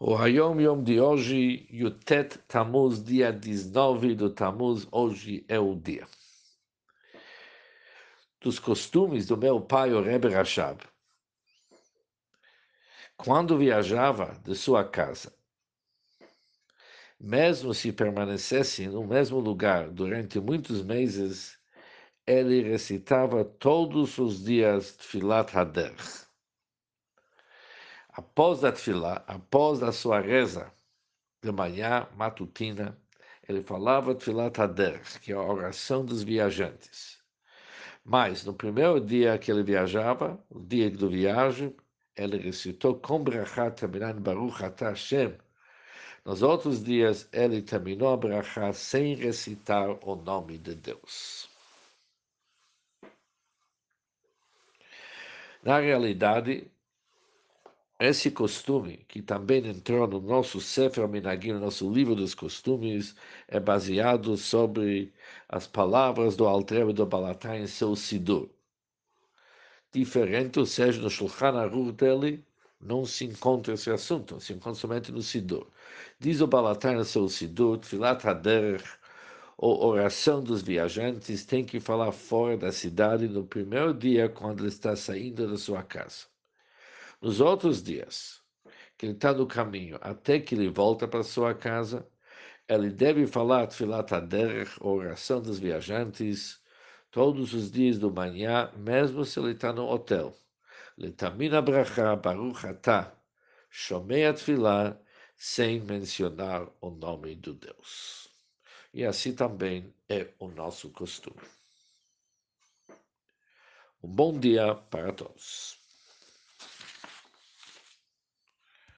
O Hayom Yom de hoje, Yutet Tamuz, dia 19 do Tamuz, hoje é o dia. Dos costumes do meu pai, o Rebbe Rashab. Quando viajava de sua casa, mesmo se permanecesse no mesmo lugar durante muitos meses, ele recitava todos os dias Tfilat Hader Após a tefilá, após a sua reza de manhã matutina, ele falava tefilá tader, que é a oração dos viajantes. Mas no primeiro dia que ele viajava, o dia do viagem, ele recitou com brachá terminando Baruch Atah Hashem. Nos outros dias, ele terminou a brachá sem recitar o nome de Deus. Na realidade, esse costume, que também entrou no nosso Sefer Minagim, no nosso livro dos costumes, é baseado sobre as palavras do Altrebe do Balatá em seu Sidur. Diferente, ou seja, no Shulchan Aruch dele, não se encontra esse assunto, se encontra somente no Sidur. Diz o Balatá em seu Sidur, Tfilat Haderech, ou oração dos viajantes, tem que falar fora da cidade no primeiro dia quando ele está saindo da sua casa. Nos outros dias, que ele está no caminho até que ele volta para sua casa, ele deve falar Tfilat Aderech, oração dos viajantes, todos os dias do manhã, mesmo se ele está no hotel. Letamina Bracha Baruch Atah, Shomei Tfilah, sem mencionar o nome do Deus. E assim também é o nosso costume. Um bom dia para todos.